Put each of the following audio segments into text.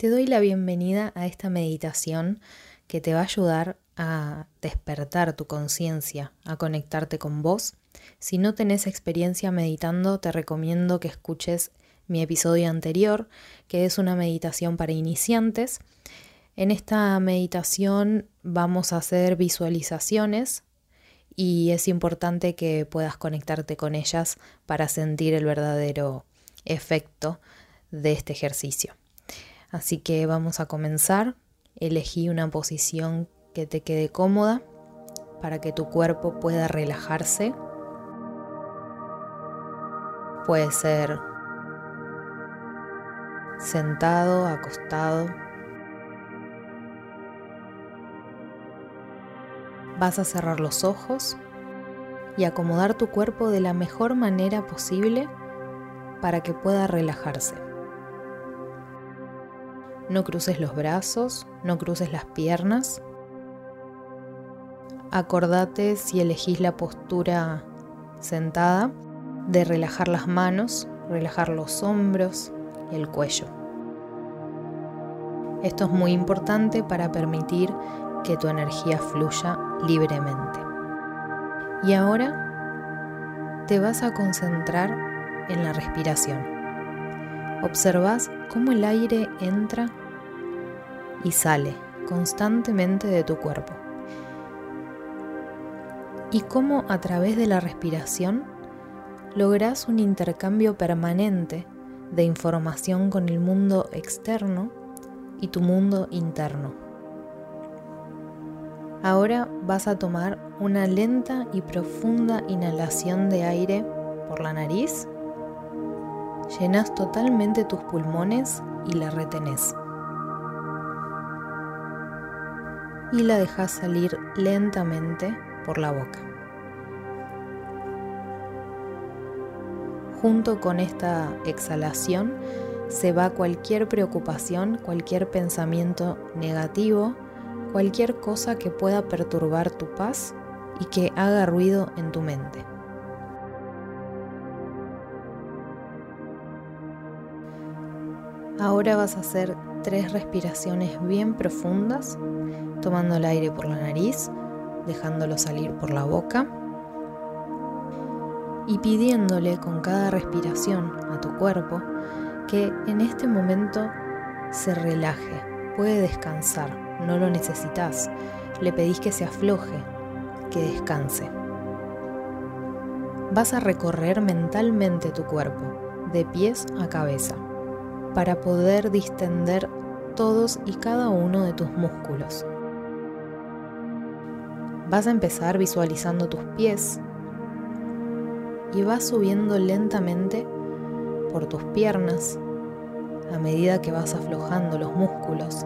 Te doy la bienvenida a esta meditación que te va a ayudar a despertar tu conciencia, a conectarte con vos. Si no tenés experiencia meditando, te recomiendo que escuches mi episodio anterior, que es una meditación para iniciantes. En esta meditación vamos a hacer visualizaciones y es importante que puedas conectarte con ellas para sentir el verdadero efecto de este ejercicio. Así que vamos a comenzar. Elegí una posición que te quede cómoda para que tu cuerpo pueda relajarse. Puede ser sentado, acostado. Vas a cerrar los ojos y acomodar tu cuerpo de la mejor manera posible para que pueda relajarse. No cruces los brazos, no cruces las piernas. Acordate si elegís la postura sentada de relajar las manos, relajar los hombros y el cuello. Esto es muy importante para permitir que tu energía fluya libremente. Y ahora te vas a concentrar en la respiración. Observas cómo el aire entra y sale constantemente de tu cuerpo. Y cómo a través de la respiración logras un intercambio permanente de información con el mundo externo y tu mundo interno. Ahora vas a tomar una lenta y profunda inhalación de aire por la nariz. Llenas totalmente tus pulmones y la retenés. Y la dejas salir lentamente por la boca. Junto con esta exhalación se va cualquier preocupación, cualquier pensamiento negativo, cualquier cosa que pueda perturbar tu paz y que haga ruido en tu mente. Ahora vas a hacer tres respiraciones bien profundas tomando el aire por la nariz, dejándolo salir por la boca y pidiéndole con cada respiración a tu cuerpo que en este momento se relaje, puede descansar, no lo necesitas, le pedís que se afloje, que descanse. Vas a recorrer mentalmente tu cuerpo, de pies a cabeza, para poder distender todos y cada uno de tus músculos. Vas a empezar visualizando tus pies y vas subiendo lentamente por tus piernas a medida que vas aflojando los músculos.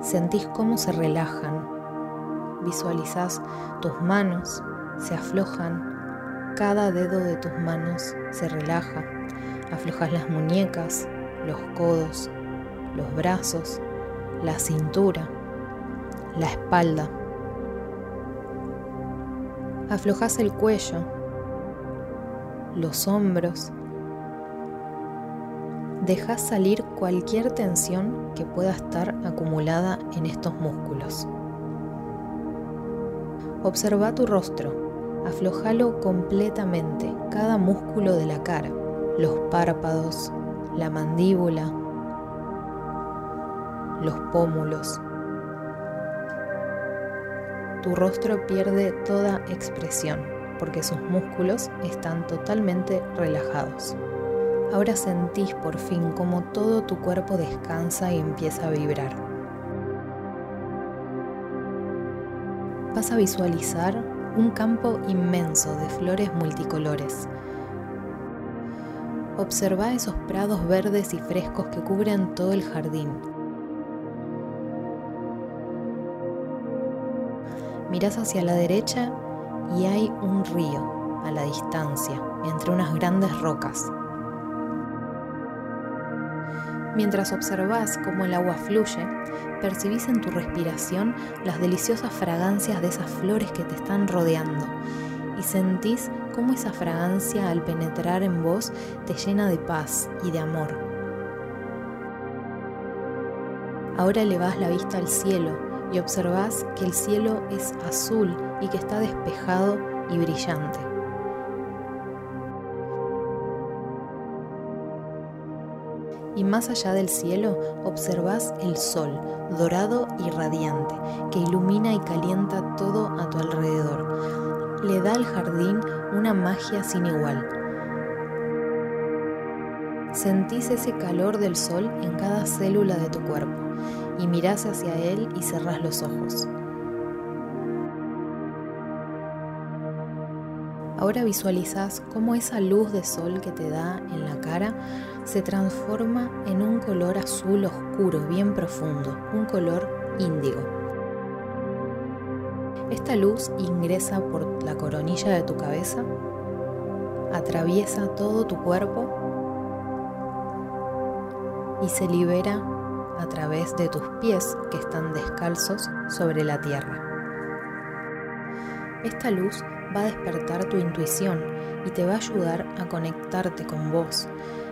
Sentís cómo se relajan. Visualizás tus manos, se aflojan. Cada dedo de tus manos se relaja. Aflojas las muñecas, los codos, los brazos, la cintura, la espalda. Aflojas el cuello, los hombros. Dejas salir cualquier tensión que pueda estar acumulada en estos músculos. Observa tu rostro, aflojalo completamente, cada músculo de la cara, los párpados, la mandíbula, los pómulos, tu rostro pierde toda expresión porque sus músculos están totalmente relajados. Ahora sentís por fin como todo tu cuerpo descansa y empieza a vibrar. Vas a visualizar un campo inmenso de flores multicolores. Observa esos prados verdes y frescos que cubren todo el jardín Miras hacia la derecha y hay un río a la distancia, entre unas grandes rocas. Mientras observas cómo el agua fluye, percibís en tu respiración las deliciosas fragancias de esas flores que te están rodeando y sentís cómo esa fragancia al penetrar en vos te llena de paz y de amor. Ahora elevás la vista al cielo y observás que el cielo es azul y que está despejado y brillante. Y más allá del cielo observás el sol, dorado y radiante, que ilumina y calienta todo a tu alrededor. Le da al jardín una magia sin igual. Sentís ese calor del sol en cada célula de tu cuerpo y mirás hacia él y cerrás los ojos. Ahora visualizas cómo esa luz de sol que te da en la cara se transforma en un color azul oscuro, bien profundo, un color índigo. Esta luz ingresa por la coronilla de tu cabeza, atraviesa todo tu cuerpo y se libera a través de tus pies que están descalzos sobre la tierra. Esta luz va a despertar tu intuición y te va a ayudar a conectarte con vos.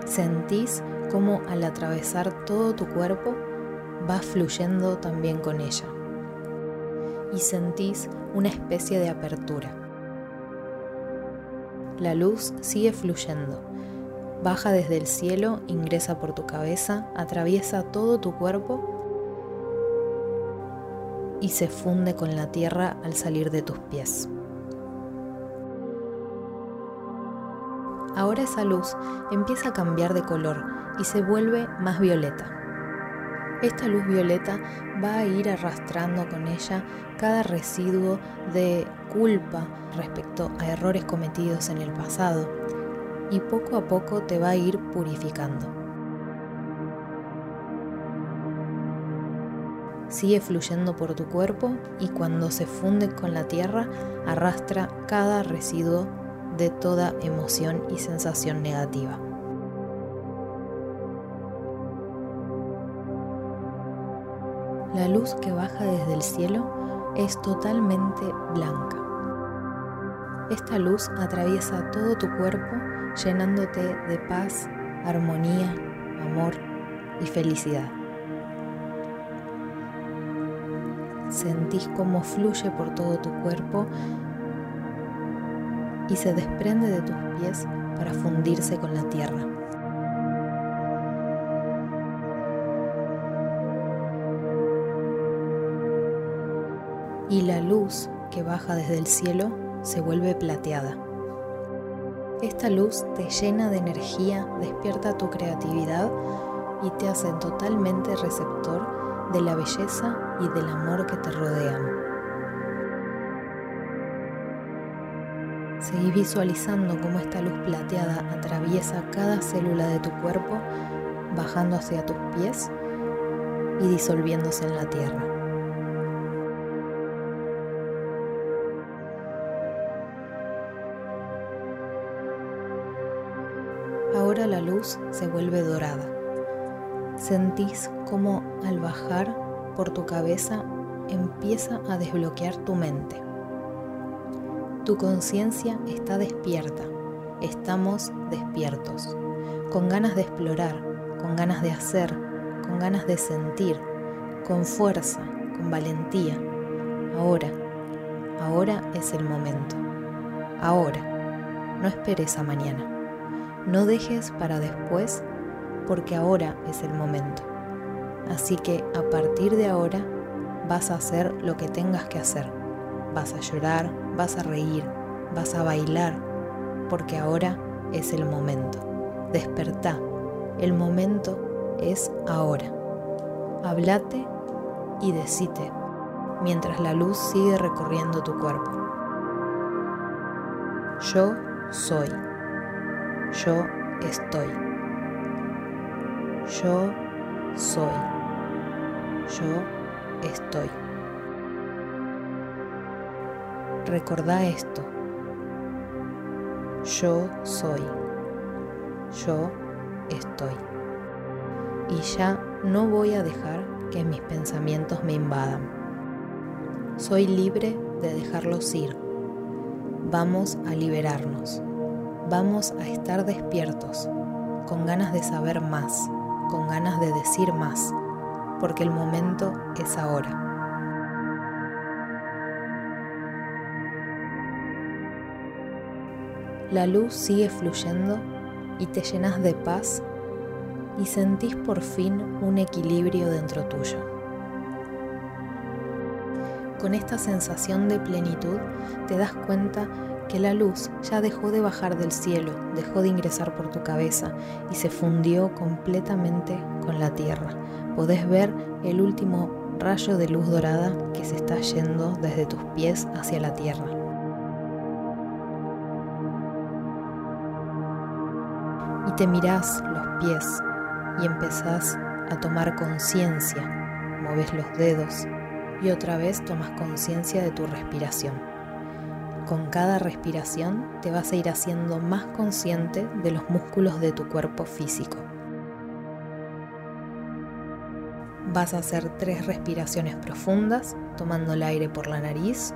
Sentís cómo al atravesar todo tu cuerpo va fluyendo también con ella. Y sentís una especie de apertura. La luz sigue fluyendo. Baja desde el cielo, ingresa por tu cabeza, atraviesa todo tu cuerpo y se funde con la tierra al salir de tus pies. Ahora esa luz empieza a cambiar de color y se vuelve más violeta. Esta luz violeta va a ir arrastrando con ella cada residuo de culpa respecto a errores cometidos en el pasado y poco a poco te va a ir purificando. Sigue fluyendo por tu cuerpo y cuando se funde con la tierra arrastra cada residuo de toda emoción y sensación negativa. La luz que baja desde el cielo es totalmente blanca. Esta luz atraviesa todo tu cuerpo llenándote de paz, armonía, amor y felicidad. Sentís cómo fluye por todo tu cuerpo y se desprende de tus pies para fundirse con la tierra. Y la luz que baja desde el cielo se vuelve plateada. Esta luz te llena de energía, despierta tu creatividad y te hace totalmente receptor de la belleza y del amor que te rodean. Seguís visualizando cómo esta luz plateada atraviesa cada célula de tu cuerpo, bajando hacia tus pies y disolviéndose en la tierra. Luz se vuelve dorada. Sentís cómo al bajar por tu cabeza empieza a desbloquear tu mente. Tu conciencia está despierta, estamos despiertos, con ganas de explorar, con ganas de hacer, con ganas de sentir, con fuerza, con valentía. Ahora, ahora es el momento. Ahora, no esperes a mañana. No dejes para después porque ahora es el momento. Así que a partir de ahora vas a hacer lo que tengas que hacer. Vas a llorar, vas a reír, vas a bailar, porque ahora es el momento. Despertá, el momento es ahora. Hablate y decite mientras la luz sigue recorriendo tu cuerpo. Yo soy. Yo estoy. Yo soy. Yo estoy. Recordá esto. Yo soy. Yo estoy. Y ya no voy a dejar que mis pensamientos me invadan. Soy libre de dejarlos ir. Vamos a liberarnos. Vamos a estar despiertos, con ganas de saber más, con ganas de decir más, porque el momento es ahora. La luz sigue fluyendo y te llenas de paz y sentís por fin un equilibrio dentro tuyo. Con esta sensación de plenitud te das cuenta que la luz ya dejó de bajar del cielo, dejó de ingresar por tu cabeza y se fundió completamente con la tierra. Podés ver el último rayo de luz dorada que se está yendo desde tus pies hacia la tierra. Y te mirás los pies y empezás a tomar conciencia. Moves los dedos y otra vez tomas conciencia de tu respiración. Con cada respiración te vas a ir haciendo más consciente de los músculos de tu cuerpo físico. Vas a hacer tres respiraciones profundas, tomando el aire por la nariz,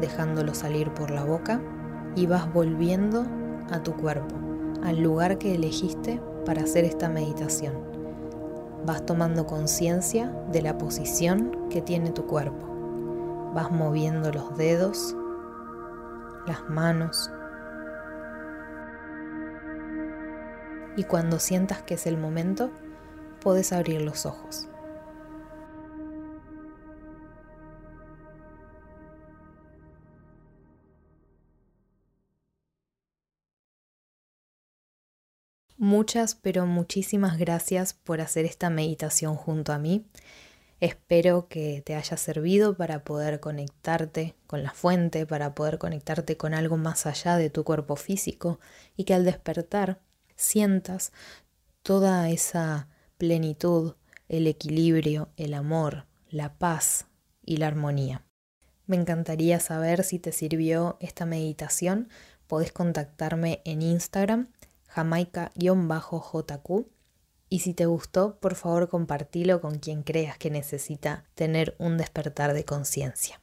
dejándolo salir por la boca y vas volviendo a tu cuerpo, al lugar que elegiste para hacer esta meditación. Vas tomando conciencia de la posición que tiene tu cuerpo. Vas moviendo los dedos, las manos. Y cuando sientas que es el momento, puedes abrir los ojos. Muchas, pero muchísimas gracias por hacer esta meditación junto a mí. Espero que te haya servido para poder conectarte con la fuente, para poder conectarte con algo más allá de tu cuerpo físico y que al despertar sientas toda esa plenitud, el equilibrio, el amor, la paz y la armonía. Me encantaría saber si te sirvió esta meditación. Podés contactarme en Instagram jamaica-jq. Y si te gustó, por favor compartilo con quien creas que necesita tener un despertar de conciencia.